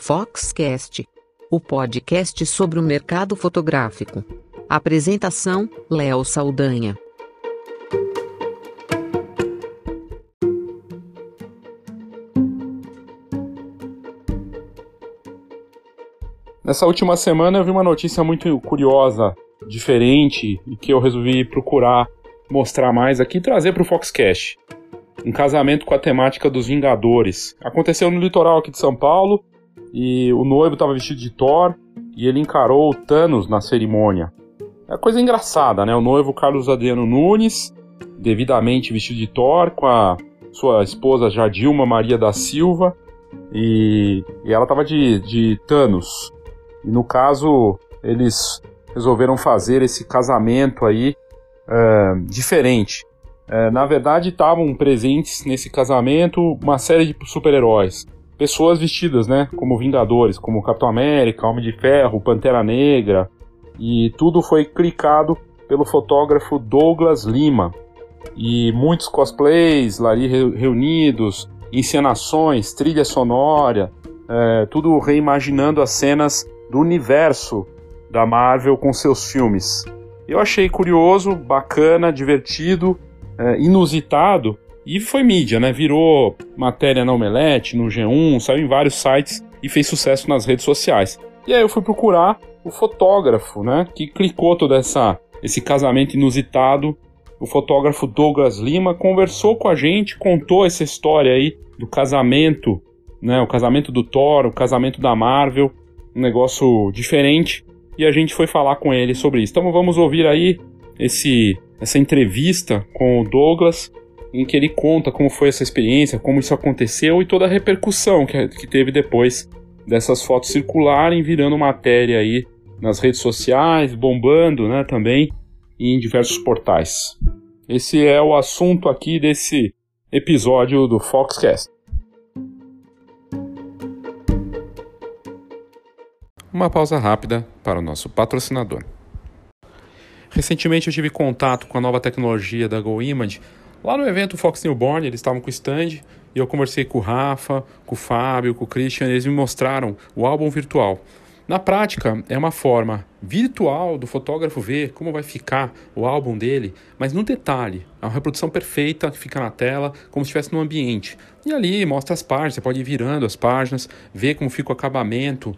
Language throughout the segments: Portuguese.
Foxcast, o podcast sobre o mercado fotográfico. Apresentação: Léo Saldanha. Nessa última semana eu vi uma notícia muito curiosa, diferente e que eu resolvi procurar mostrar mais aqui e trazer para o Foxcast. Um casamento com a temática dos Vingadores. Aconteceu no litoral aqui de São Paulo e o noivo estava vestido de Thor e ele encarou o Thanos na cerimônia. É coisa engraçada, né? O noivo Carlos Adriano Nunes, devidamente vestido de Thor, com a sua esposa Jadilma Maria da Silva, e, e ela estava de, de Thanos. E no caso, eles resolveram fazer esse casamento aí uh, diferente. Uh, na verdade, estavam presentes nesse casamento uma série de super-heróis pessoas vestidas, né, como Vingadores, como Capitão América, Homem de Ferro, Pantera Negra, e tudo foi clicado pelo fotógrafo Douglas Lima. E muitos cosplays lá reunidos, encenações, trilha sonora, é, tudo reimaginando as cenas do universo da Marvel com seus filmes. Eu achei curioso, bacana, divertido, é, inusitado e foi mídia, né? Virou matéria na Omelete, no G1, saiu em vários sites e fez sucesso nas redes sociais. E aí eu fui procurar o fotógrafo, né? Que clicou todo essa, esse casamento inusitado. O fotógrafo Douglas Lima conversou com a gente, contou essa história aí do casamento, né? O casamento do Thor, o casamento da Marvel, um negócio diferente. E a gente foi falar com ele sobre isso. Então vamos ouvir aí esse, essa entrevista com o Douglas em que ele conta como foi essa experiência, como isso aconteceu e toda a repercussão que, que teve depois dessas fotos circularem, virando matéria aí nas redes sociais, bombando, né, também e em diversos portais. Esse é o assunto aqui desse episódio do Foxcast. Uma pausa rápida para o nosso patrocinador. Recentemente eu tive contato com a nova tecnologia da GoImage Lá no evento Fox Newborn, eles estavam com o stand e eu conversei com o Rafa, com o Fábio, com o Christian, eles me mostraram o álbum virtual. Na prática, é uma forma virtual do fotógrafo ver como vai ficar o álbum dele, mas no detalhe. É uma reprodução perfeita que fica na tela, como se estivesse no ambiente. E ali mostra as páginas, você pode ir virando as páginas, ver como fica o acabamento,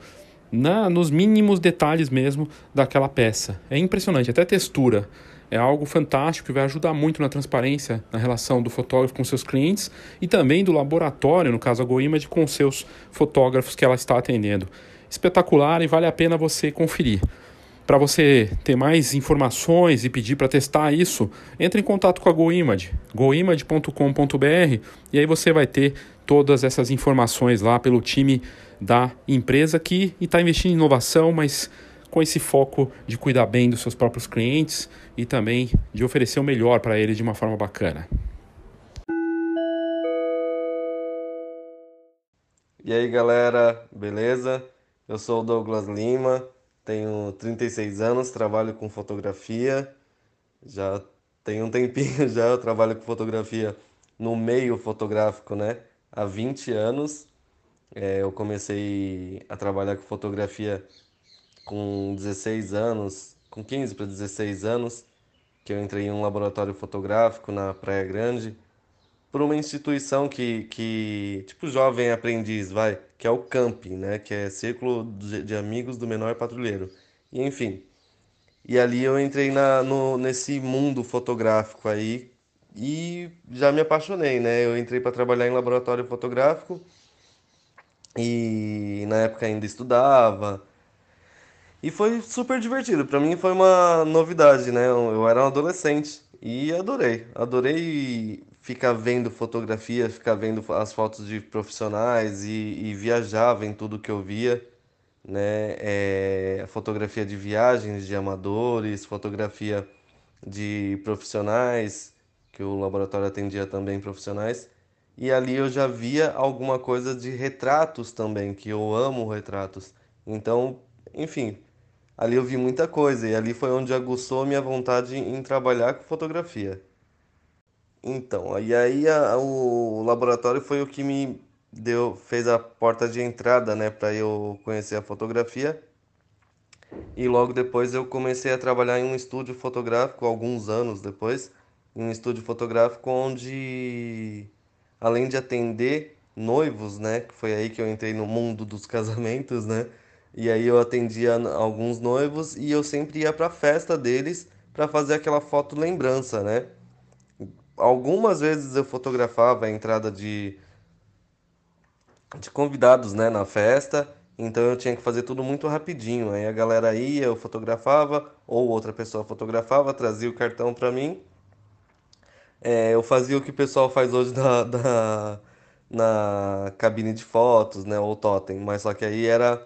na, nos mínimos detalhes mesmo daquela peça. É impressionante, até textura é algo fantástico que vai ajudar muito na transparência na relação do fotógrafo com seus clientes e também do laboratório, no caso a GoImage, com seus fotógrafos que ela está atendendo. Espetacular e vale a pena você conferir. Para você ter mais informações e pedir para testar isso, entre em contato com a GoImage, goimage.com.br e aí você vai ter todas essas informações lá pelo time da empresa que está investindo em inovação, mas com esse foco de cuidar bem dos seus próprios clientes e também de oferecer o melhor para eles de uma forma bacana. E aí galera, beleza? Eu sou o Douglas Lima, tenho 36 anos, trabalho com fotografia, já tem um tempinho já, eu trabalho com fotografia no meio fotográfico, né? Há 20 anos. É, eu comecei a trabalhar com fotografia com 16 anos, com 15 para 16 anos, que eu entrei em um laboratório fotográfico na Praia Grande, por uma instituição que, que tipo jovem aprendiz, vai, que é o CAMP, né, que é Círculo de Amigos do Menor Patrulheiro. E enfim, e ali eu entrei na, no, nesse mundo fotográfico aí e já me apaixonei, né? Eu entrei para trabalhar em laboratório fotográfico e na época ainda estudava, e foi super divertido. Para mim foi uma novidade, né? Eu era um adolescente e adorei. Adorei ficar vendo fotografia, ficar vendo as fotos de profissionais e, e viajava em tudo que eu via, né? É, fotografia de viagens de amadores, fotografia de profissionais, que o laboratório atendia também profissionais. E ali eu já via alguma coisa de retratos também, que eu amo retratos. Então, enfim, ali eu vi muita coisa e ali foi onde aguçou minha vontade em trabalhar com fotografia. Então, e aí a, o laboratório foi o que me deu, fez a porta de entrada, né, para eu conhecer a fotografia. E logo depois eu comecei a trabalhar em um estúdio fotográfico, alguns anos depois, em um estúdio fotográfico onde, além de atender noivos, né, que foi aí que eu entrei no mundo dos casamentos, né, e aí eu atendia alguns noivos e eu sempre ia para a festa deles para fazer aquela foto lembrança, né. Algumas vezes eu fotografava a entrada de de convidados, né, na festa. Então eu tinha que fazer tudo muito rapidinho. Aí a galera ia, eu fotografava, ou outra pessoa fotografava, trazia o cartão para mim. É, eu fazia o que o pessoal faz hoje na, na, na cabine de fotos, né, ou totem. Mas só que aí era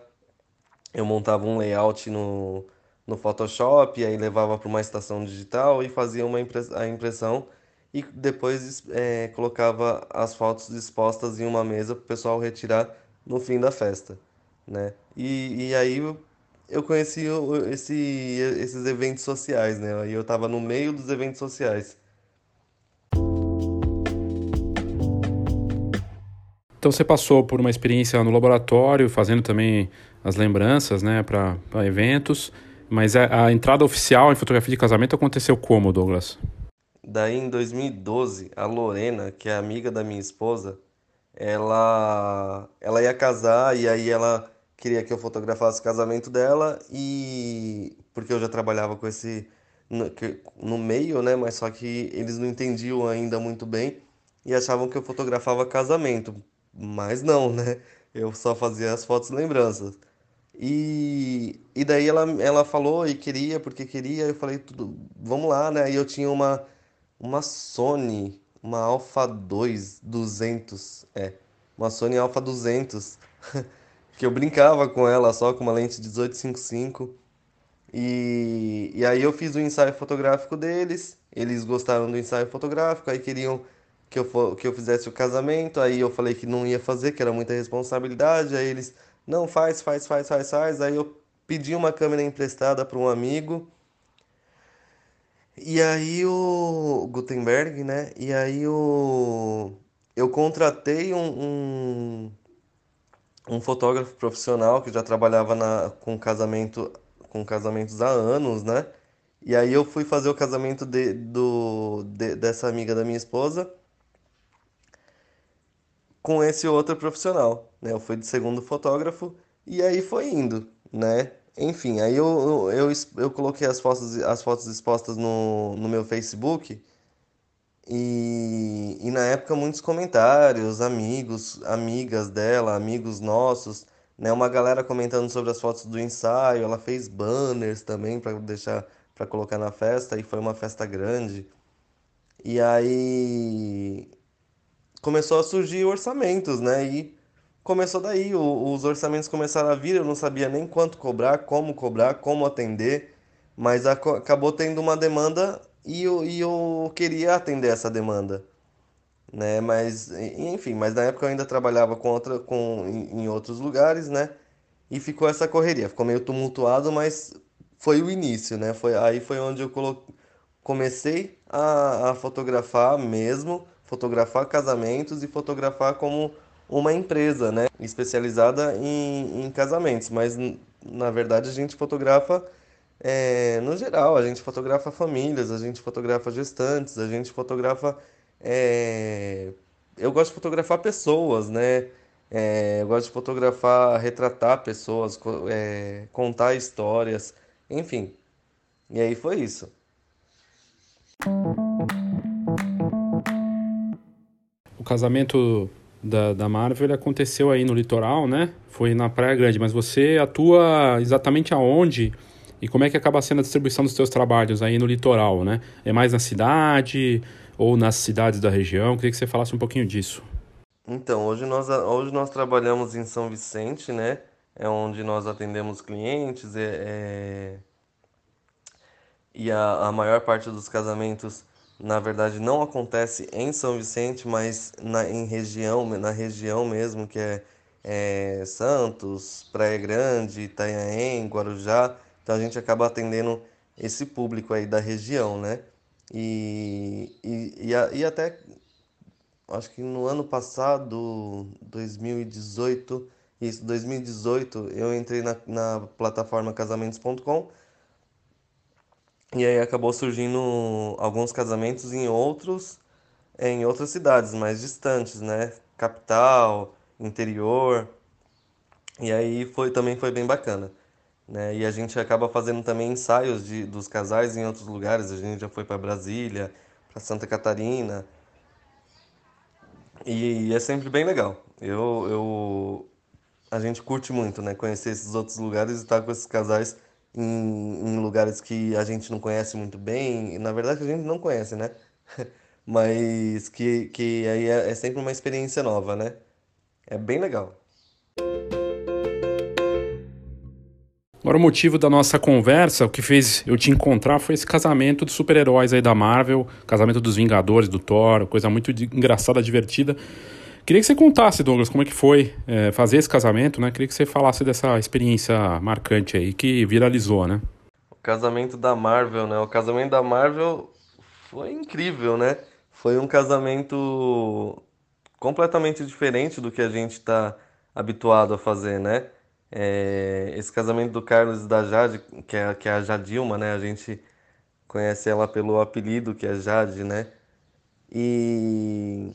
eu montava um layout no, no Photoshop, aí levava para uma estação digital e fazia uma a impressão e depois é, colocava as fotos expostas em uma mesa para o pessoal retirar no fim da festa, né? E, e aí eu conheci esse, esses eventos sociais, né? Aí eu estava no meio dos eventos sociais. Então você passou por uma experiência no laboratório, fazendo também as lembranças, né, para eventos. Mas a, a entrada oficial em fotografia de casamento aconteceu como, Douglas? Daí em 2012, a Lorena, que é amiga da minha esposa, ela ela ia casar e aí ela queria que eu fotografasse o casamento dela e porque eu já trabalhava com esse no, no meio, né, mas só que eles não entendiam ainda muito bem e achavam que eu fotografava casamento, mas não, né? Eu só fazia as fotos lembranças. E, e daí ela, ela falou e queria, porque queria, eu falei, tudo, vamos lá, né? E eu tinha uma uma Sony, uma Alpha 2 200, é, uma Sony Alpha 200, que eu brincava com ela só com uma lente 1855. E, e aí eu fiz o ensaio fotográfico deles, eles gostaram do ensaio fotográfico, aí queriam que eu, que eu fizesse o casamento, aí eu falei que não ia fazer, que era muita responsabilidade, aí eles, não, faz, faz, faz, faz, faz, aí eu pedi uma câmera emprestada para um amigo, e aí o Gutenberg, né? E aí o eu contratei um, um, um fotógrafo profissional que já trabalhava na, com casamento com casamentos há anos, né? E aí eu fui fazer o casamento de, do, de, dessa amiga da minha esposa com esse outro profissional, né? Eu fui de segundo fotógrafo e aí foi indo, né? Enfim, aí eu, eu, eu, eu coloquei as fotos, as fotos expostas no, no meu Facebook e, e na época muitos comentários, amigos, amigas dela, amigos nossos, né? Uma galera comentando sobre as fotos do ensaio, ela fez banners também para deixar para colocar na festa e foi uma festa grande. E aí começou a surgir orçamentos, né? E começou daí, o, os orçamentos começaram a vir, eu não sabia nem quanto cobrar, como cobrar, como atender, mas a, acabou tendo uma demanda e eu, e eu queria atender essa demanda. Né? Mas, enfim, mas na época eu ainda trabalhava com outra, com, em, em outros lugares, né? E ficou essa correria, ficou meio tumultuado, mas foi o início, né? Foi, aí foi onde eu colo... comecei a, a fotografar mesmo, fotografar casamentos e fotografar como uma empresa, né, especializada em, em casamentos, mas na verdade a gente fotografa é, no geral, a gente fotografa famílias, a gente fotografa gestantes, a gente fotografa. É, eu gosto de fotografar pessoas, né? É, eu gosto de fotografar, retratar pessoas, é, contar histórias, enfim. E aí foi isso. O casamento da, da Marvel aconteceu aí no litoral, né? Foi na Praia Grande, mas você atua exatamente aonde e como é que acaba sendo a distribuição dos seus trabalhos aí no litoral, né? É mais na cidade ou nas cidades da região? Queria que você falasse um pouquinho disso. Então, hoje nós, hoje nós trabalhamos em São Vicente, né? É onde nós atendemos clientes é, é... e a, a maior parte dos casamentos na verdade não acontece em São Vicente, mas na, em região, na região mesmo, que é, é Santos, Praia Grande, Itanhaém, Guarujá. Então a gente acaba atendendo esse público aí da região, né? E, e, e, a, e até acho que no ano passado, 2018, isso, 2018, eu entrei na, na plataforma casamentos.com e aí acabou surgindo alguns casamentos em outros, em outras cidades mais distantes, né? Capital, interior. E aí foi também foi bem bacana, né? E a gente acaba fazendo também ensaios de, dos casais em outros lugares. A gente já foi para Brasília, para Santa Catarina. E é sempre bem legal. Eu, eu a gente curte muito, né? Conhecer esses outros lugares e estar com esses casais em, em lugares que a gente não conhece muito bem. Na verdade, a gente não conhece, né? Mas que, que aí é, é sempre uma experiência nova, né? É bem legal. Agora, o motivo da nossa conversa, o que fez eu te encontrar foi esse casamento de super-heróis aí da Marvel, casamento dos Vingadores, do Thor, coisa muito engraçada, divertida. Queria que você contasse, Douglas, como é que foi é, fazer esse casamento, né? Queria que você falasse dessa experiência marcante aí que viralizou, né? O casamento da Marvel, né? O casamento da Marvel foi incrível, né? Foi um casamento completamente diferente do que a gente está habituado a fazer, né? É, esse casamento do Carlos e da Jade, que é, que é a Jadilma, né? A gente conhece ela pelo apelido que é Jade, né? E,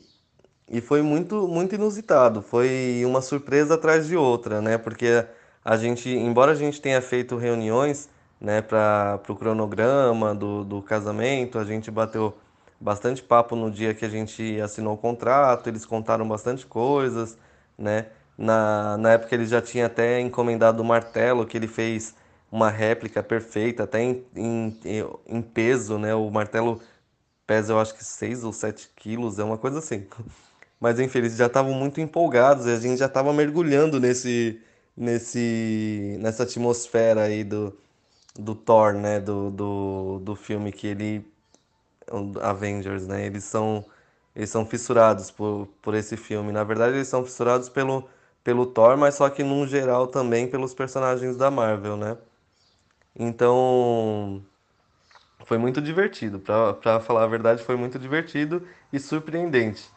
e foi muito, muito inusitado. Foi uma surpresa atrás de outra, né? Porque a gente, embora a gente tenha feito reuniões, né, para o cronograma do, do casamento, a gente bateu bastante papo no dia que a gente assinou o contrato, eles contaram bastante coisas, né? Na, na época ele já tinha até encomendado o martelo, que ele fez uma réplica perfeita, até em, em, em peso, né? O martelo pesa, eu acho que 6 ou 7 quilos, é uma coisa assim. Mas enfim, eles já estavam muito empolgados e a gente já estava mergulhando nesse, nesse, nessa atmosfera aí do, do Thor, né? Do, do, do filme que ele. Avengers, né? Eles são, eles são fissurados por, por esse filme. Na verdade, eles são fissurados pelo pelo Thor, mas só que num geral também pelos personagens da Marvel, né? Então, foi muito divertido, para falar a verdade, foi muito divertido e surpreendente,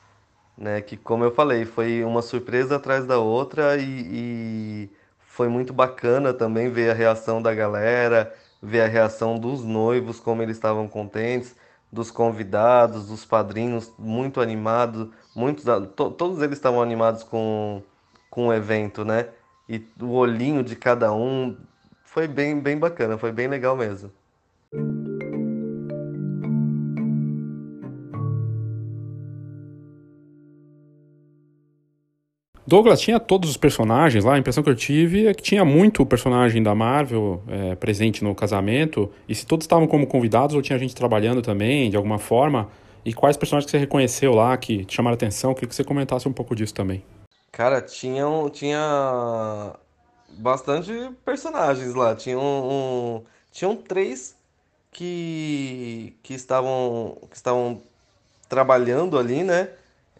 né? Que como eu falei, foi uma surpresa atrás da outra e, e foi muito bacana também ver a reação da galera, ver a reação dos noivos, como eles estavam contentes, dos convidados, dos padrinhos, muito animados, muitos, to, todos eles estavam animados com com o evento, né? E o olhinho de cada um foi bem, bem bacana, foi bem legal mesmo. Douglas tinha todos os personagens lá. A impressão que eu tive é que tinha muito personagem da Marvel é, presente no casamento. E se todos estavam como convidados ou tinha gente trabalhando também, de alguma forma. E quais personagens que você reconheceu lá que te chamaram a atenção? Queria que você comentasse um pouco disso também. Cara, tinham, tinha bastante personagens lá. Tinham, um, tinham três que, que estavam, que estavam trabalhando ali, né?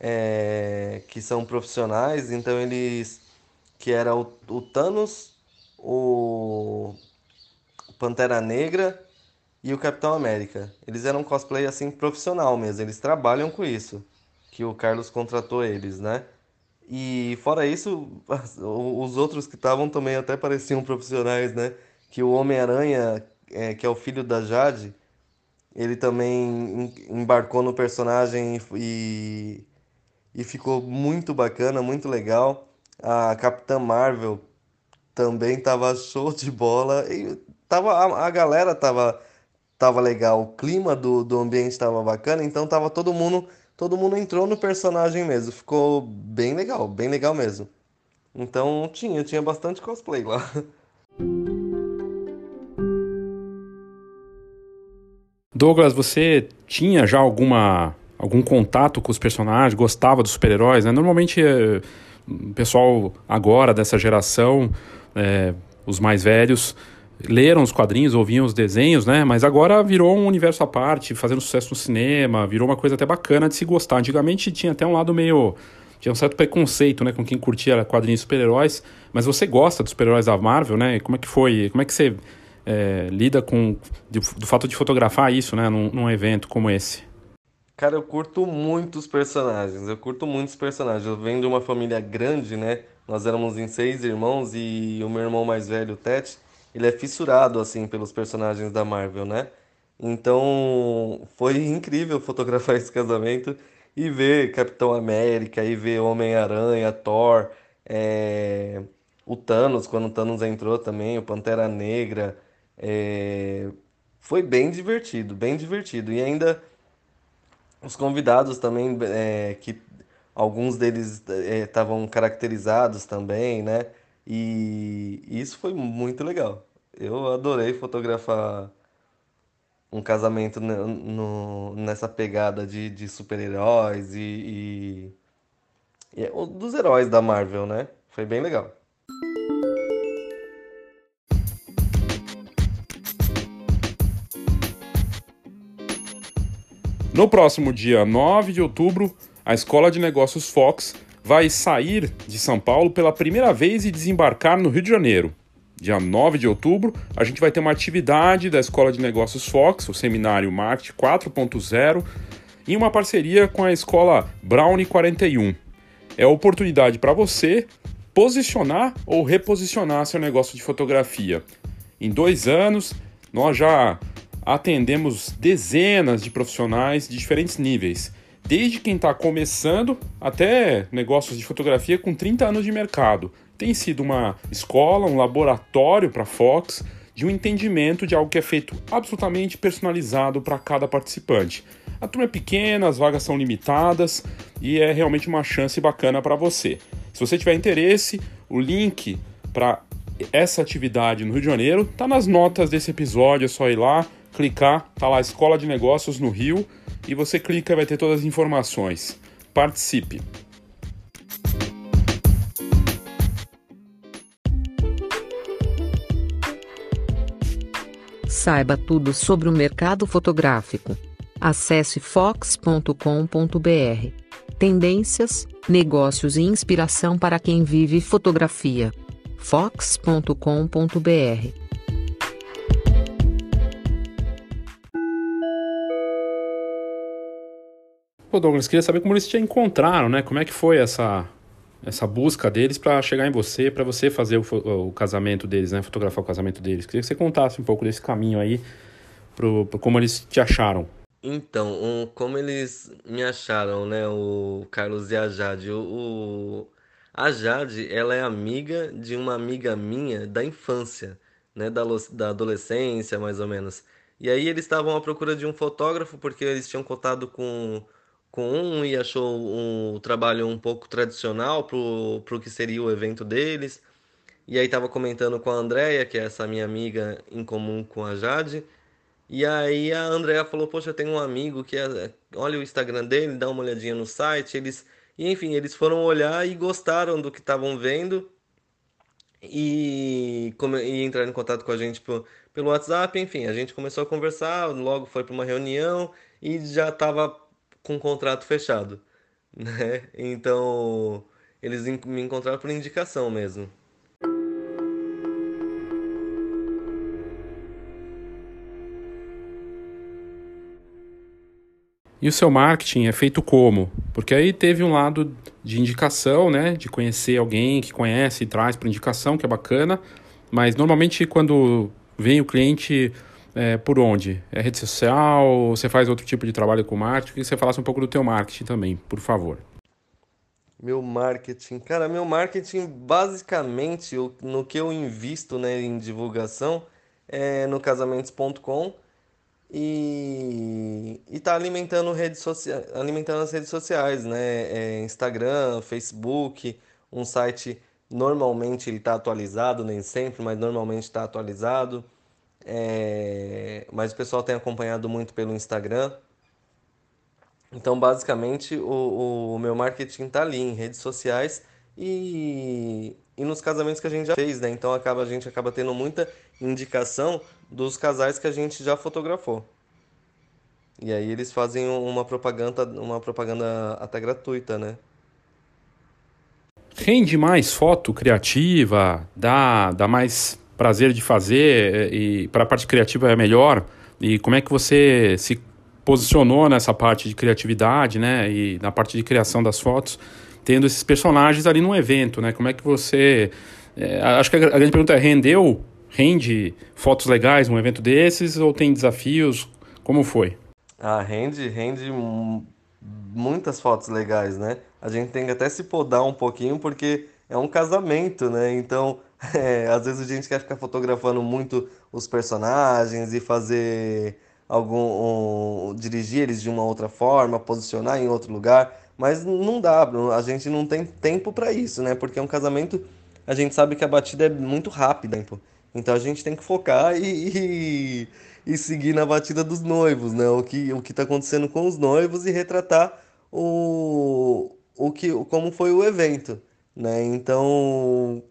É, que são profissionais, então eles que era o, o Thanos, o Pantera Negra e o Capitão América. Eles eram cosplay assim profissional mesmo, eles trabalham com isso, que o Carlos contratou eles, né? E fora isso, os outros que estavam também até pareciam profissionais, né? Que o Homem-Aranha, é, que é o filho da Jade, ele também embarcou no personagem e, e ficou muito bacana, muito legal. A Capitã Marvel também tava show de bola. E tava, a, a galera tava, tava legal, o clima do, do ambiente tava bacana, então tava todo mundo todo mundo entrou no personagem mesmo. Ficou bem legal, bem legal mesmo. Então tinha, tinha bastante cosplay lá. Douglas, você tinha já alguma algum contato com os personagens? Gostava dos super-heróis? Né? Normalmente, é, o pessoal agora dessa geração, é, os mais velhos, leram os quadrinhos, ouviam os desenhos, né? Mas agora virou um universo à parte, fazendo sucesso no cinema, virou uma coisa até bacana de se gostar. Antigamente tinha até um lado meio. Tinha um certo preconceito, né, com quem curtia quadrinhos super-heróis. Mas você gosta dos super-heróis da Marvel, né? Como é que foi? Como é que você é, lida com do, do, fato de fotografar isso, né, num, num evento como esse? Cara, eu curto muitos personagens. Eu curto muitos personagens. Eu venho de uma família grande, né? Nós éramos em seis irmãos e o meu irmão mais velho, o Ted, ele é fissurado assim pelos personagens da Marvel, né? Então, foi incrível fotografar esse casamento e ver Capitão América, e ver Homem-Aranha, Thor, é, o Thanos, quando o Thanos entrou também, o Pantera Negra. é, Foi bem divertido, bem divertido. E ainda os convidados também, é, que alguns deles é, estavam caracterizados também, né? E isso foi muito legal. Eu adorei fotografar um casamento ne- no- nessa pegada de, de super-heróis e, e, e é dos heróis da Marvel, né? Foi bem legal. No próximo dia 9 de outubro, a Escola de Negócios Fox vai sair de São Paulo pela primeira vez e desembarcar no Rio de Janeiro. Dia 9 de outubro, a gente vai ter uma atividade da Escola de Negócios Fox, o seminário Marketing 4.0, em uma parceria com a Escola Brownie 41. É oportunidade para você posicionar ou reposicionar seu negócio de fotografia. Em dois anos, nós já atendemos dezenas de profissionais de diferentes níveis, desde quem está começando até negócios de fotografia com 30 anos de mercado. Tem sido uma escola, um laboratório para Fox de um entendimento de algo que é feito absolutamente personalizado para cada participante. A turma é pequena, as vagas são limitadas e é realmente uma chance bacana para você. Se você tiver interesse, o link para essa atividade no Rio de Janeiro tá nas notas desse episódio, é só ir lá, clicar, tá lá Escola de Negócios no Rio e você clica e vai ter todas as informações. Participe! Saiba tudo sobre o mercado fotográfico. Acesse fox.com.br. Tendências, negócios e inspiração para quem vive fotografia. fox.com.br. Pô, Douglas, queria saber como eles te encontraram, né? Como é que foi essa, essa busca deles para chegar em você, para você fazer o, o casamento deles, né? Fotografar o casamento deles. Queria que você contasse um pouco desse caminho aí, pro, pro como eles te acharam. Então, um- como eles me acharam, né? O Carlos e a Jade. O, o- a Jade, ela é amiga de uma amiga minha da infância, né? Da, da adolescência, mais ou menos. E aí eles estavam à procura de um fotógrafo porque eles tinham contado com, com um e achou um, o trabalho um pouco tradicional pro, pro que seria o evento deles. E aí tava comentando com a Andrea, que é essa minha amiga em comum com a Jade. E aí a Andrea falou, poxa, eu tenho um amigo que é, olha o Instagram dele, dá uma olhadinha no site, eles, e enfim, eles foram olhar e gostaram do que estavam vendo e, come, e entraram em contato com a gente pelo, pelo WhatsApp, enfim, a gente começou a conversar, logo foi para uma reunião e já estava com o contrato fechado, né? Então, eles me encontraram por indicação mesmo. E o seu marketing é feito como? Porque aí teve um lado de indicação, né? De conhecer alguém que conhece e traz por indicação, que é bacana. Mas normalmente quando vem o cliente, é, por onde? É rede social? Você faz outro tipo de trabalho com marketing? Que você falasse um pouco do teu marketing também, por favor. Meu marketing, cara, meu marketing basicamente no que eu invisto, né, em divulgação é no casamentos.com e, e tá alimentando redes sociais, alimentando as redes sociais, né, é, Instagram, Facebook, um site normalmente ele tá atualizado, nem sempre, mas normalmente está atualizado. É, mas o pessoal tem acompanhado muito pelo Instagram. Então, basicamente, o, o meu marketing tá ali em redes sociais e, e nos casamentos que a gente já fez, né? Então acaba, a gente acaba tendo muita indicação dos casais que a gente já fotografou. E aí eles fazem uma propaganda, uma propaganda até gratuita, né? Rende mais foto criativa, dá, dá mais prazer de fazer eh, e para a parte criativa é melhor. E como é que você se posicionou nessa parte de criatividade, né? E na parte de criação das fotos, tendo esses personagens ali num evento, né? Como é que você. É, acho que a grande pergunta é: rendeu? Rende fotos legais num evento desses ou tem desafios? Como foi? Ah, rende, rende muitas fotos legais, né? A gente tem que até se podar um pouquinho porque é um casamento, né? Então, é, às vezes a gente quer ficar fotografando muito os personagens e fazer algum um, dirigir eles de uma outra forma, posicionar em outro lugar, mas não dá, a gente não tem tempo para isso, né? Porque é um casamento, a gente sabe que a batida é muito rápida, então a gente tem que focar e, e, e seguir na batida dos noivos, né? O que o que está acontecendo com os noivos e retratar o, o que como foi o evento, né? Então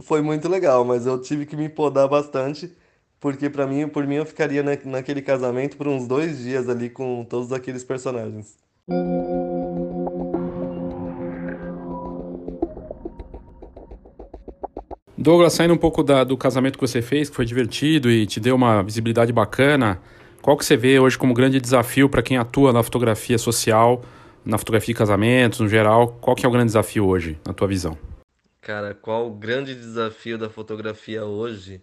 foi muito legal, mas eu tive que me podar bastante porque para mim, por mim, eu ficaria na, naquele casamento por uns dois dias ali com todos aqueles personagens. Douglas, saindo um pouco da, do casamento que você fez, que foi divertido e te deu uma visibilidade bacana, qual que você vê hoje como grande desafio para quem atua na fotografia social, na fotografia de casamentos, no geral? Qual que é o grande desafio hoje, na tua visão? Cara, qual o grande desafio da fotografia hoje?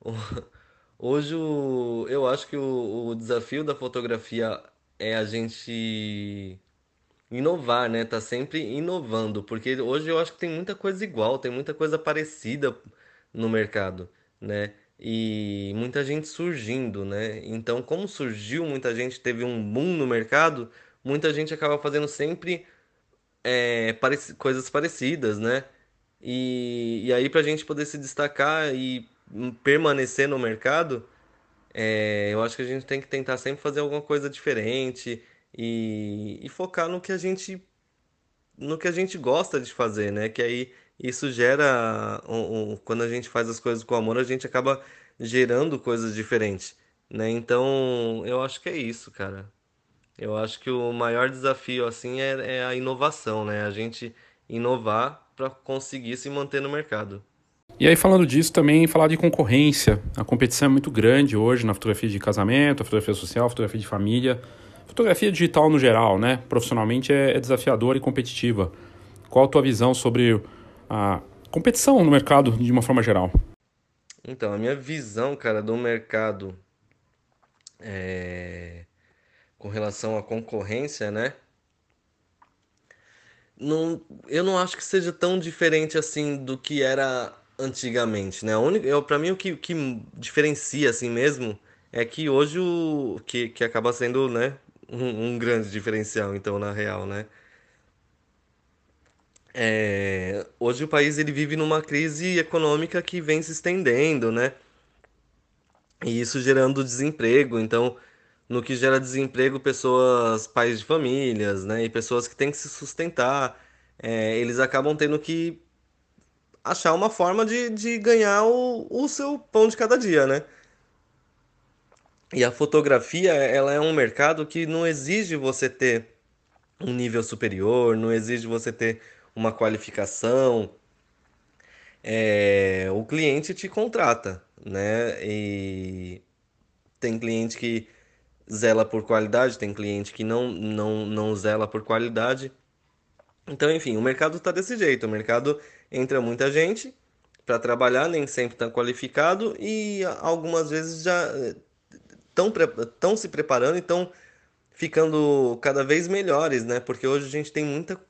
Hoje eu acho que o, desafio da fotografia é a gente inovar, né? Tá sempre inovando, porque hoje eu acho que tem muita coisa igual, tem muita coisa parecida no mercado, né? E muita gente surgindo, né? Então, como surgiu, muita gente teve um boom no mercado, muita gente acaba fazendo sempre é, coisas parecidas, né? E, e aí, pra gente poder se destacar e permanecer no mercado, é, eu acho que a gente tem que tentar sempre fazer alguma coisa diferente e, e focar no que a gente no que a gente gosta de fazer, né? Que aí isso gera um, um, quando a gente faz as coisas com amor, a gente acaba gerando coisas diferentes, né? Então, eu acho que é isso, cara. Eu acho que o maior desafio assim é, é a inovação, né? A gente inovar para conseguir se manter no mercado. E aí, falando disso, também falar de concorrência. A competição é muito grande hoje na fotografia de casamento, fotografia social, fotografia de família. Fotografia digital no geral, né? Profissionalmente é, é desafiadora e competitiva. Qual a tua visão sobre a competição no mercado de uma forma geral? Então, a minha visão, cara, do mercado é... com relação à concorrência, né? Não, eu não acho que seja tão diferente assim do que era antigamente, né? Única, para mim o que, que diferencia assim mesmo é que hoje o que, que acaba sendo, né, um, um grande diferencial, então na real, né? É, hoje o país ele vive numa crise econômica que vem se estendendo, né? E isso gerando desemprego. Então, no que gera desemprego, pessoas, pais de famílias, né? E pessoas que têm que se sustentar, é, eles acabam tendo que achar uma forma de, de ganhar o, o seu pão de cada dia, né? E a fotografia, ela é um mercado que não exige você ter um nível superior, não exige você ter uma qualificação. É, o cliente te contrata, né? E tem cliente que zela por qualidade, tem cliente que não, não, não zela por qualidade. Então, enfim, o mercado está desse jeito. O mercado entra muita gente para trabalhar, nem sempre está qualificado e algumas vezes já estão eh, se preparando e estão ficando cada vez melhores, né? Porque hoje a gente tem muita,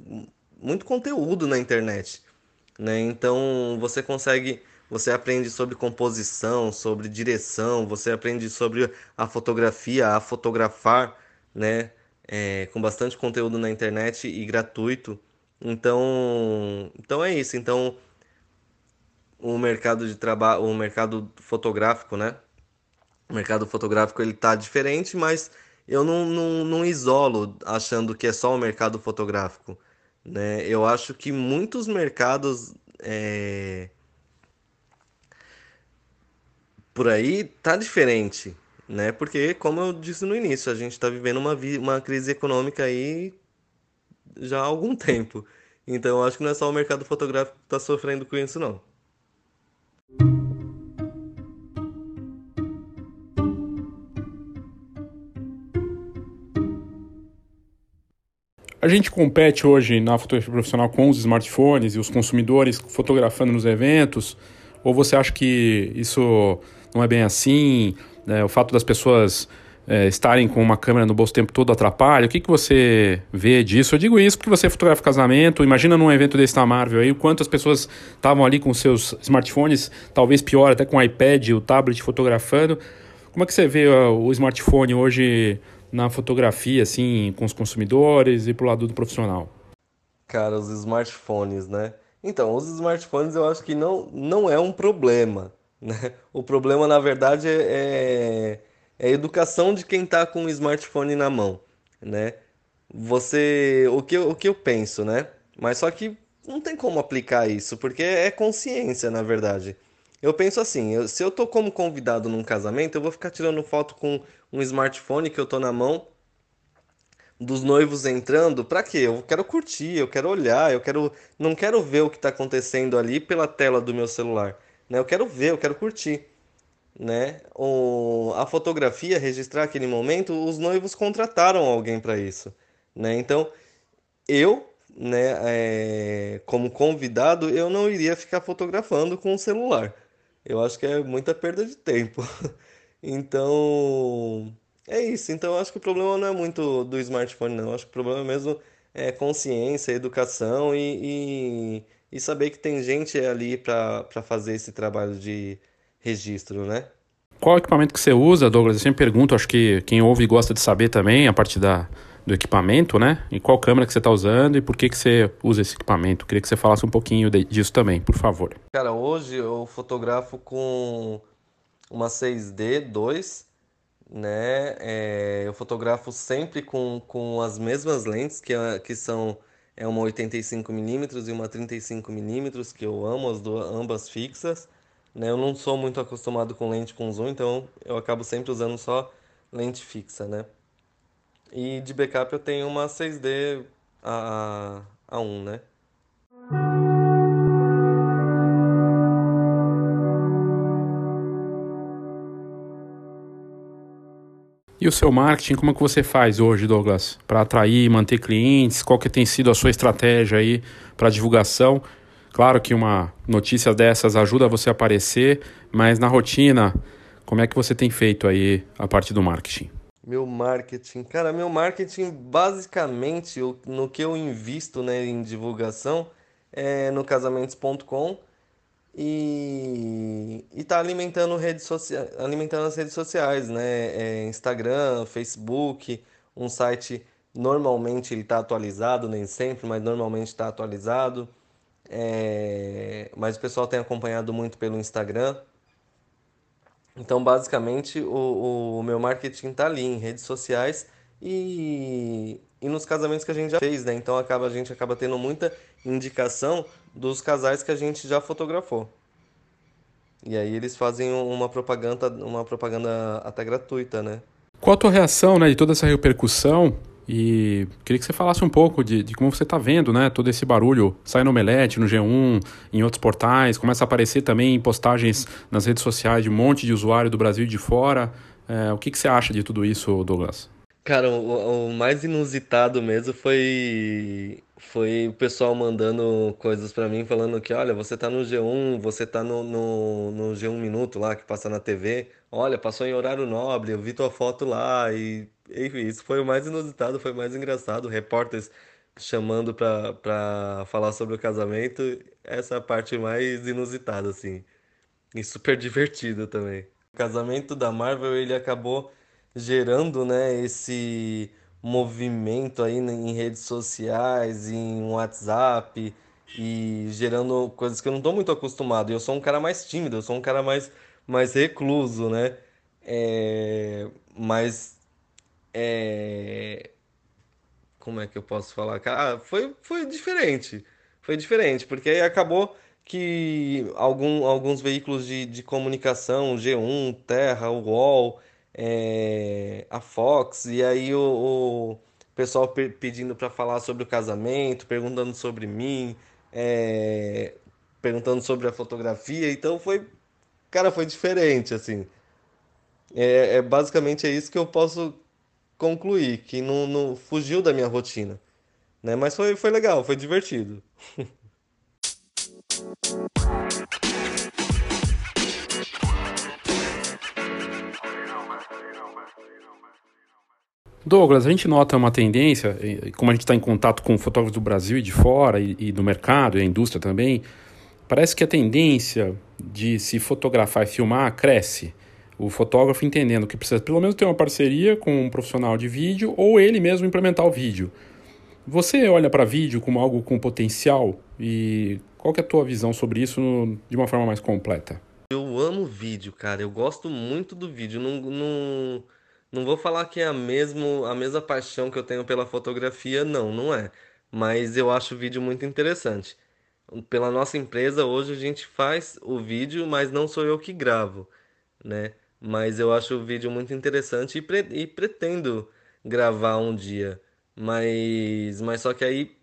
muito conteúdo na internet, né? Então você consegue, você aprende sobre composição, sobre direção, você aprende sobre a fotografia, a fotografar, né? É, com bastante conteúdo na internet e gratuito. Então, então é isso. Então, o mercado de trabalho, o mercado fotográfico, né? O mercado fotográfico ele tá diferente, mas eu não, não, não isolo achando que é só o mercado fotográfico, né? Eu acho que muitos mercados é... por aí tá diferente, né? Porque, como eu disse no início, a gente está vivendo uma, uma crise econômica aí já há algum tempo. Então eu acho que não é só o mercado fotográfico que está sofrendo com isso, não. A gente compete hoje na fotografia profissional com os smartphones e os consumidores fotografando nos eventos? Ou você acha que isso não é bem assim? Né? O fato das pessoas é, estarem com uma câmera no bolso o tempo todo atrapalha? O que, que você vê disso? Eu digo isso porque você fotografa casamento. Imagina num evento desse da Marvel aí, quantas pessoas estavam ali com seus smartphones, talvez pior, até com o iPad, o tablet fotografando. Como é que você vê o smartphone hoje na fotografia, assim, com os consumidores e pro lado do profissional? Cara, os smartphones, né? Então, os smartphones eu acho que não, não é um problema, né? O problema, na verdade, é, é é a educação de quem está com o smartphone na mão, né? Você, o que, o que eu penso, né? Mas só que não tem como aplicar isso, porque é consciência, na verdade. Eu penso assim, eu, se eu tô como convidado num casamento, eu vou ficar tirando foto com um smartphone que eu tô na mão dos noivos entrando, para quê? Eu quero curtir, eu quero olhar, eu quero não quero ver o que está acontecendo ali pela tela do meu celular, né? Eu quero ver, eu quero curtir né? O, a fotografia, registrar aquele momento, os noivos contrataram alguém para isso, né? Então, eu, né, é, como convidado, eu não iria ficar fotografando com o celular. Eu acho que é muita perda de tempo. Então, é isso. Então, eu acho que o problema não é muito do smartphone, não. Eu acho que o problema mesmo é consciência, educação e, e, e saber que tem gente ali para fazer esse trabalho de registro, né? Qual equipamento que você usa, Douglas? Eu sempre pergunto, acho que quem ouve gosta de saber também, a partir da, do equipamento, né? E qual câmera que você está usando e por que, que você usa esse equipamento? Queria que você falasse um pouquinho de, disso também, por favor. Cara, hoje eu fotografo com uma 6D 2, né? É, eu fotografo sempre com, com as mesmas lentes, que, é, que são é uma 85mm e uma 35mm, que eu amo, as duas, ambas fixas. Né? Eu não sou muito acostumado com lente com zoom, então eu acabo sempre usando só lente fixa, né? E de backup eu tenho uma 6D a, a 1, né? E o seu marketing, como é que você faz hoje, Douglas, para atrair e manter clientes? Qual que tem sido a sua estratégia aí para divulgação? Claro que uma notícia dessas ajuda você a aparecer, mas na rotina, como é que você tem feito aí a parte do marketing? Meu marketing, cara, meu marketing basicamente no que eu invisto né, em divulgação é no casamentos.com e, e tá alimentando redes sociais, alimentando as redes sociais, né? É Instagram, Facebook, um site normalmente ele está atualizado, nem sempre, mas normalmente está atualizado. É, mas o pessoal tem acompanhado muito pelo Instagram. Então, basicamente, o, o meu marketing está ali em redes sociais e, e nos casamentos que a gente já fez, né? Então, acaba, a gente acaba tendo muita indicação dos casais que a gente já fotografou. E aí eles fazem uma propaganda, uma propaganda até gratuita, né? Qual a tua reação, né, de toda essa repercussão e queria que você falasse um pouco de, de como você está vendo, né? Todo esse barulho sai no Omelete, no G1, em outros portais, começa a aparecer também em postagens nas redes sociais de um monte de usuário do Brasil e de fora. É, o que, que você acha de tudo isso, Douglas? Cara, o, o mais inusitado mesmo foi foi o pessoal mandando coisas para mim, falando que, olha, você tá no G1, você tá no, no, no, G1 Minuto lá, que passa na TV, olha, passou em horário nobre, eu vi tua foto lá, e enfim, isso foi o mais inusitado, foi o mais engraçado. Repórteres chamando pra, pra falar sobre o casamento. Essa é parte mais inusitada, assim. E super divertida também. O casamento da Marvel, ele acabou gerando, né, esse movimento aí em redes sociais, em WhatsApp e gerando coisas que eu não estou muito acostumado. Eu sou um cara mais tímido, eu sou um cara mais, mais recluso, né? É, mas é... Como é que eu posso falar? Ah, foi, foi diferente. Foi diferente, porque aí acabou que algum, alguns veículos de, de comunicação, G1, Terra, UOL, é, a Fox, e aí o, o pessoal pedindo para falar sobre o casamento, perguntando sobre mim, é, perguntando sobre a fotografia, então foi, cara, foi diferente, assim. É, é basicamente é isso que eu posso concluir que não, não fugiu da minha rotina. né? Mas foi, foi legal, foi divertido. Douglas, a gente nota uma tendência, como a gente está em contato com fotógrafos do Brasil e de fora, e, e do mercado e a indústria também, parece que a tendência de se fotografar e filmar cresce. O fotógrafo entendendo que precisa pelo menos ter uma parceria com um profissional de vídeo ou ele mesmo implementar o vídeo. Você olha para vídeo como algo com potencial e qual é a tua visão sobre isso no, de uma forma mais completa? Eu amo vídeo, cara. Eu gosto muito do vídeo. Não, não, não vou falar que é a, mesmo, a mesma paixão que eu tenho pela fotografia, não, não é. Mas eu acho o vídeo muito interessante. Pela nossa empresa, hoje a gente faz o vídeo, mas não sou eu que gravo, né? Mas eu acho o vídeo muito interessante e, pre e pretendo gravar um dia. Mas, mas só que aí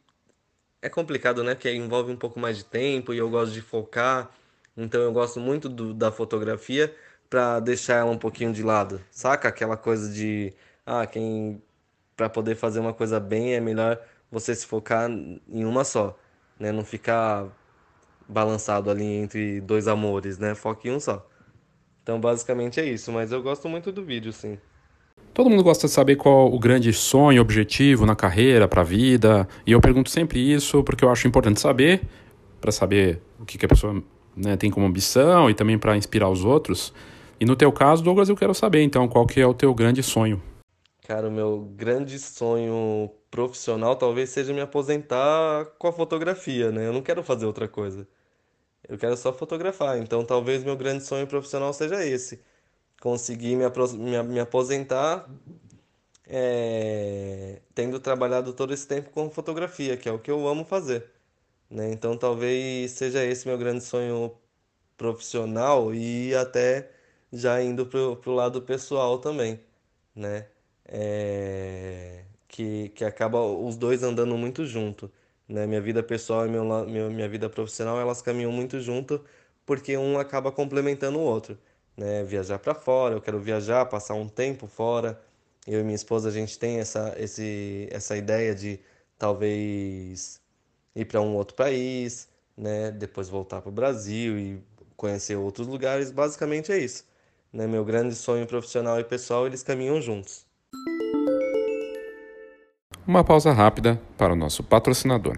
é complicado, né? Porque envolve um pouco mais de tempo e eu gosto de focar. Então eu gosto muito do, da fotografia, para deixar ela um pouquinho de lado. Saca aquela coisa de ah, quem para poder fazer uma coisa bem é melhor você se focar em uma só, né? Não ficar balançado ali entre dois amores, né? Foque em um só. Então, basicamente é isso, mas eu gosto muito do vídeo, sim. Todo mundo gosta de saber qual o grande sonho, objetivo na carreira, para a vida, e eu pergunto sempre isso porque eu acho importante saber, para saber o que, que a pessoa né, tem como ambição e também para inspirar os outros. E no teu caso, Douglas, eu quero saber então qual que é o teu grande sonho. Cara, o meu grande sonho profissional talvez seja me aposentar com a fotografia, né? Eu não quero fazer outra coisa. Eu quero só fotografar. Então talvez meu grande sonho profissional seja esse. Conseguir me, me, me aposentar é, tendo trabalhado todo esse tempo com fotografia, que é o que eu amo fazer. Né? Então talvez seja esse meu grande sonho profissional e até já indo pro, pro lado pessoal também, né? É, que, que acaba os dois andando muito junto, né? Minha vida pessoal e meu, meu, minha vida profissional, elas caminham muito junto porque um acaba complementando o outro, né? Viajar para fora, eu quero viajar, passar um tempo fora. Eu e minha esposa, a gente tem essa, esse, essa ideia de talvez ir para um outro país, né? Depois voltar para o Brasil e conhecer outros lugares. Basicamente é isso né, meu grande sonho profissional e pessoal, eles caminham juntos. Uma pausa rápida para o nosso patrocinador.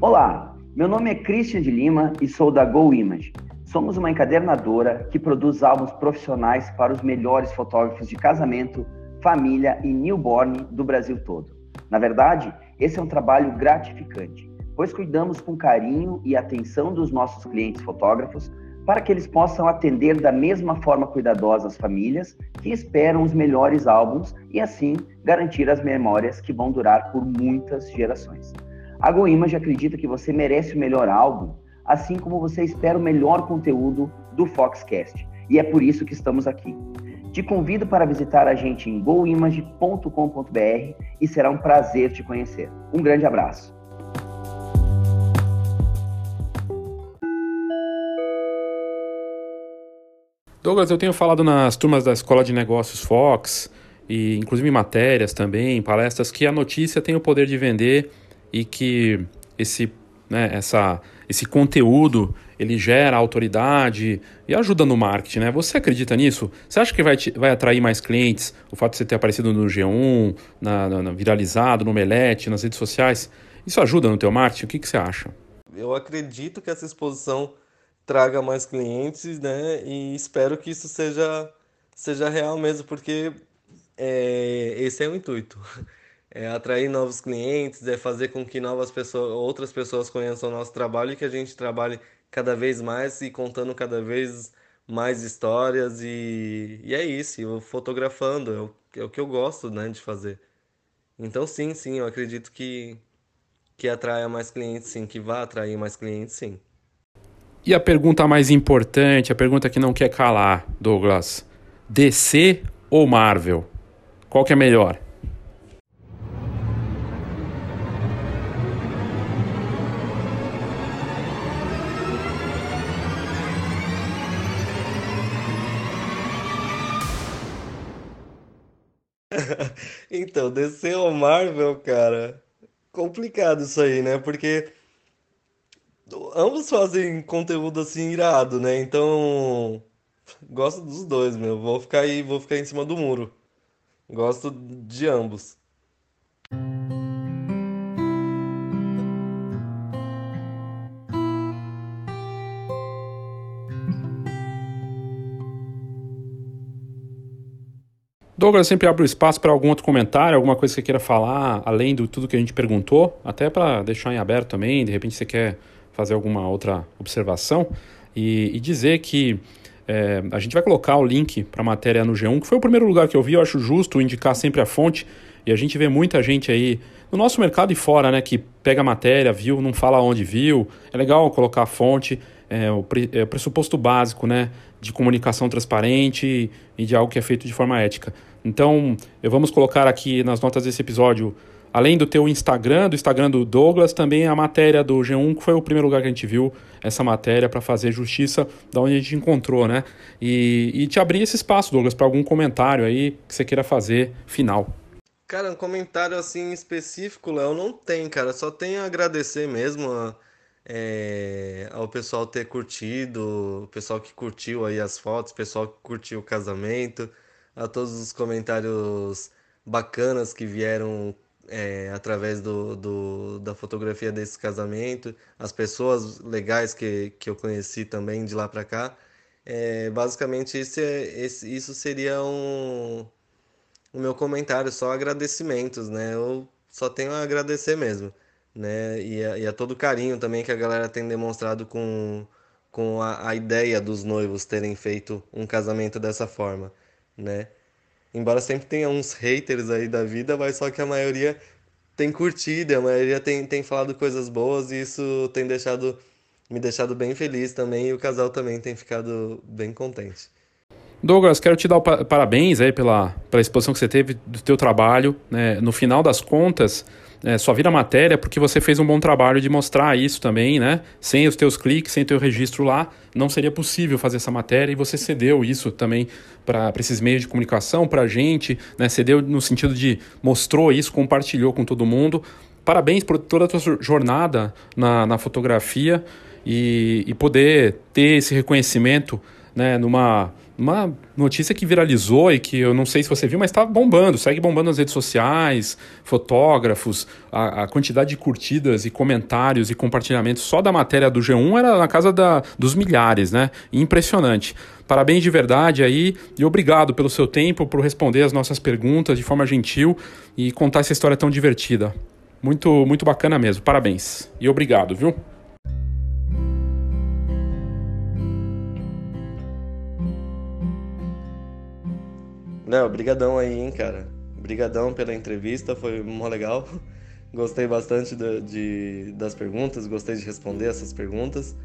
Olá, meu nome é Christian de Lima e sou da Go Image. Somos uma encadernadora que produz álbuns profissionais para os melhores fotógrafos de casamento, família e newborn do Brasil todo. Na verdade, esse é um trabalho gratificante pois cuidamos com carinho e atenção dos nossos clientes fotógrafos para que eles possam atender da mesma forma cuidadosa as famílias que esperam os melhores álbuns e assim garantir as memórias que vão durar por muitas gerações. A GoImage acredita que você merece o melhor álbum, assim como você espera o melhor conteúdo do Foxcast, e é por isso que estamos aqui. Te convido para visitar a gente em goimage.com.br e será um prazer te conhecer. Um grande abraço. Douglas, eu tenho falado nas turmas da Escola de Negócios Fox, e inclusive em matérias também, em palestras, que a notícia tem o poder de vender e que esse, né, essa, esse conteúdo ele gera autoridade e ajuda no marketing, né? Você acredita nisso? Você acha que vai, te, vai atrair mais clientes o fato de você ter aparecido no G1, na, na, na viralizado, no Melete, nas redes sociais? Isso ajuda no teu marketing? O que, que você acha? Eu acredito que essa exposição traga mais clientes, né? E espero que isso seja, seja real mesmo, porque é, esse é o intuito. É atrair novos clientes, é fazer com que novas pessoas, outras pessoas conheçam o nosso trabalho e que a gente trabalhe cada vez mais e contando cada vez mais histórias e, e é isso, eu fotografando, é o, é o que eu gosto né, de fazer. Então sim, sim, eu acredito que, que atraia mais clientes sim, que vá atrair mais clientes sim. E a pergunta mais importante, a pergunta que não quer calar, Douglas: DC ou Marvel? Qual que é melhor? Então, descer ao Marvel, cara, complicado isso aí, né? Porque ambos fazem conteúdo assim irado, né? Então, gosto dos dois, meu. Vou ficar aí, vou ficar em cima do muro. Gosto de ambos. Douglas, sempre abre espaço para algum outro comentário, alguma coisa que você queira falar, além de tudo que a gente perguntou, até para deixar em aberto também, de repente você quer fazer alguma outra observação e, e dizer que é, a gente vai colocar o link para a matéria no G1, que foi o primeiro lugar que eu vi, eu acho justo indicar sempre a fonte, e a gente vê muita gente aí no nosso mercado e fora, né, que pega a matéria, viu, não fala onde viu, é legal colocar a fonte, é o, é o pressuposto básico, né, de comunicação transparente e de algo que é feito de forma ética. Então, vamos colocar aqui nas notas desse episódio, além do teu Instagram, do Instagram do Douglas, também a matéria do G1, que foi o primeiro lugar que a gente viu essa matéria para fazer justiça da onde a gente encontrou, né? E, e te abrir esse espaço, Douglas, para algum comentário aí que você queira fazer final. Cara, um comentário assim específico, Léo, não tem, cara. Só tenho a agradecer mesmo a é, ao pessoal ter curtido, o pessoal que curtiu aí as fotos, o pessoal que curtiu o casamento, a todos os comentários bacanas que vieram é, através do, do, da fotografia desse casamento, as pessoas legais que, que eu conheci também de lá para cá. É, basicamente, esse, é, esse, isso seria um, o meu comentário, só agradecimentos, né? Eu só tenho a agradecer mesmo né? E a, e a todo o carinho também que a galera tem demonstrado com, com a, a ideia dos noivos terem feito um casamento dessa forma, né? Embora sempre tenha uns haters aí da vida, mas só que a maioria tem curtido, a maioria tem, tem falado coisas boas e isso tem deixado me deixado bem feliz também e o casal também tem ficado bem contente. Douglas, quero te dar parabéns aí pela, pela exposição que você teve do teu trabalho. Né? No final das contas, é, só vira matéria porque você fez um bom trabalho de mostrar isso também, né? Sem os teus cliques, sem teu registro lá, não seria possível fazer essa matéria e você cedeu isso também para esses meios de comunicação, para a gente, né? Cedeu no sentido de mostrou isso, compartilhou com todo mundo. Parabéns por toda a tua jornada na, na fotografia e, e poder ter esse reconhecimento né, numa uma notícia que viralizou e que eu não sei se você viu, mas está bombando, segue bombando nas redes sociais, fotógrafos, a, a, quantidade de curtidas e comentários e compartilhamentos só da matéria do G1 era na casa da, dos milhares, né? Impressionante. Parabéns de verdade aí e obrigado pelo seu tempo, por responder as nossas perguntas de forma gentil e contar essa história tão divertida. Muito, muito bacana mesmo. Parabéns. E obrigado, viu? Léo, brigadão aí, hein, cara. Brigadão pela entrevista, foi mó legal. Gostei bastante de, de, das perguntas, gostei de responder essas perguntas.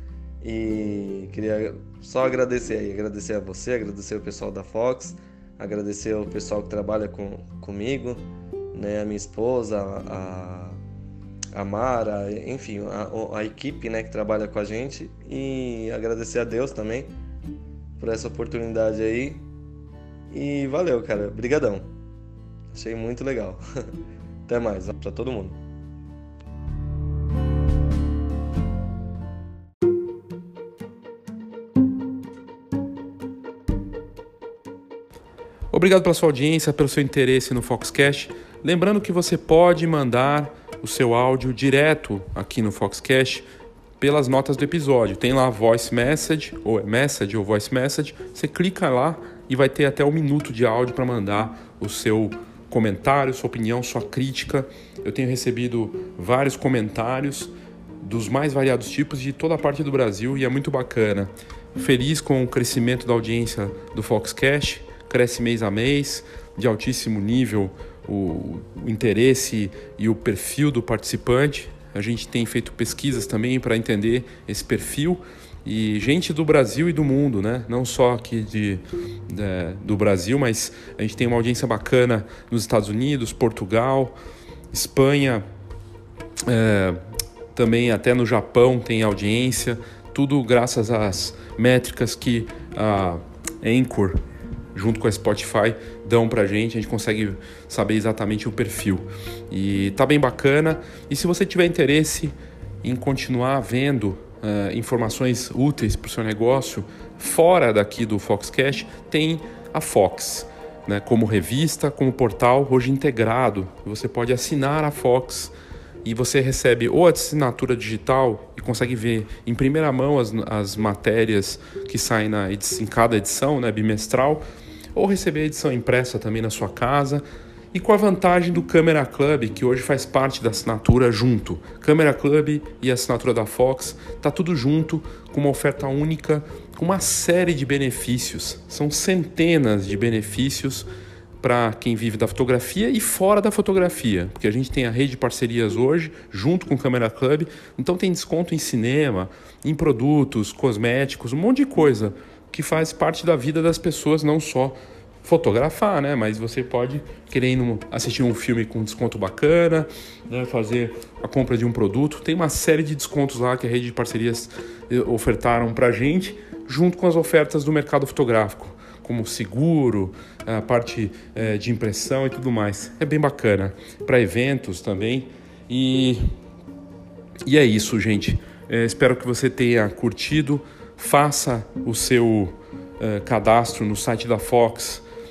E queria só agradecer aí, agradecer a você, agradecer o pessoal da Fox, agradecer o pessoal que trabalha com, comigo, né, a minha esposa, a, a Mara, enfim, a, a equipe né, que trabalha com a gente e agradecer a Deus também por essa oportunidade aí e valeu, cara. Brigadão. Achei muito legal. Até mais, para todo mundo. Obrigado pela sua audiência, pelo seu interesse no Foxcast. Lembrando que você pode mandar o seu áudio direto aqui no Foxcast pelas notas do episódio. Tem lá voice message, ou é message ou voice message. Você clica lá e vai ter até um minuto de áudio para mandar o seu comentário, sua opinião, sua crítica. Eu tenho recebido vários comentários dos mais variados tipos de toda a parte do Brasil e é muito bacana. Feliz com o crescimento da audiência do Foxcast, cresce mês a mês, de altíssimo nível o, o interesse e o perfil do participante. A gente tem feito pesquisas também para entender esse perfil e gente do Brasil e do mundo, né? Não só aqui de, de, do Brasil, mas a gente tem uma audiência bacana nos Estados Unidos, Portugal, Espanha, é, também até no Japão tem audiência, tudo graças às métricas que a Anchor, junto com a Spotify, dão pra gente, a gente consegue saber exatamente o perfil. E tá bem bacana. E se você tiver interesse em continuar vendo uh, informações úteis para o seu negócio fora daqui do Foxcast, tem a Fox. Né, como revista, como portal, hoje integrado. Você pode assinar a Fox e você recebe ou a assinatura digital e consegue ver em primeira mão as, as matérias que saem na em cada edição, né, bimestral, ou receber a edição impressa também na sua casa e com a vantagem do Camera Club, que hoje faz parte da assinatura junto. Camera Club e a assinatura da Fox, tá tudo junto, com uma oferta única, com uma série de benefícios. São centenas de benefícios para quem vive da fotografia e fora da fotografia, porque a gente tem a rede de parcerias hoje, junto com o Camera Club, então tem desconto em cinema, em produtos, cosméticos, um monte de coisa que faz parte da vida das pessoas, não só fotografar, né? Mas você pode querer assistir um filme com desconto bacana, né? fazer a compra de um produto. Tem uma série de descontos lá que a rede de parcerias eh, ofertaram para gente, junto com as ofertas do mercado fotográfico, como seguro, a parte é, de impressão e tudo mais. É bem bacana para eventos também. E e é isso, gente. É, espero que você tenha curtido. Faça o seu uh, cadastro no site da Fox